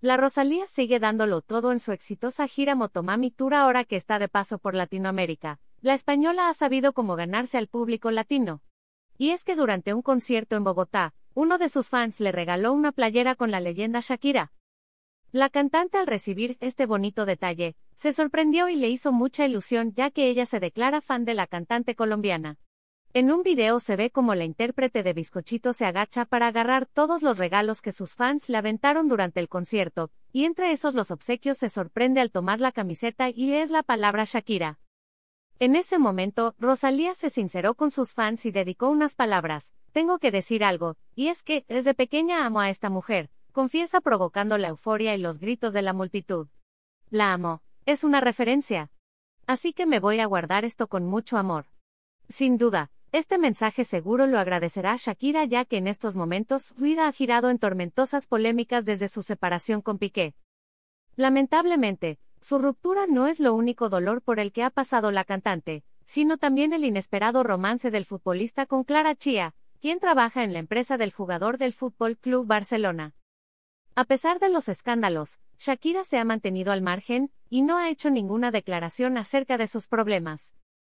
La Rosalía sigue dándolo todo en su exitosa gira Motomami Tour ahora que está de paso por Latinoamérica. La española ha sabido cómo ganarse al público latino. Y es que durante un concierto en Bogotá, uno de sus fans le regaló una playera con la leyenda Shakira. La cantante al recibir este bonito detalle, se sorprendió y le hizo mucha ilusión ya que ella se declara fan de la cantante colombiana. En un video se ve como la intérprete de Bizcochito se agacha para agarrar todos los regalos que sus fans le aventaron durante el concierto, y entre esos los obsequios se sorprende al tomar la camiseta y leer la palabra Shakira. En ese momento, Rosalía se sinceró con sus fans y dedicó unas palabras, tengo que decir algo, y es que, desde pequeña amo a esta mujer, confiesa provocando la euforia y los gritos de la multitud. La amo, es una referencia. Así que me voy a guardar esto con mucho amor. Sin duda, este mensaje seguro lo agradecerá Shakira ya que en estos momentos su vida ha girado en tormentosas polémicas desde su separación con Piqué. Lamentablemente, su ruptura no es lo único dolor por el que ha pasado la cantante, sino también el inesperado romance del futbolista con Clara Chía, quien trabaja en la empresa del jugador del Fútbol Club Barcelona. A pesar de los escándalos, Shakira se ha mantenido al margen y no ha hecho ninguna declaración acerca de sus problemas.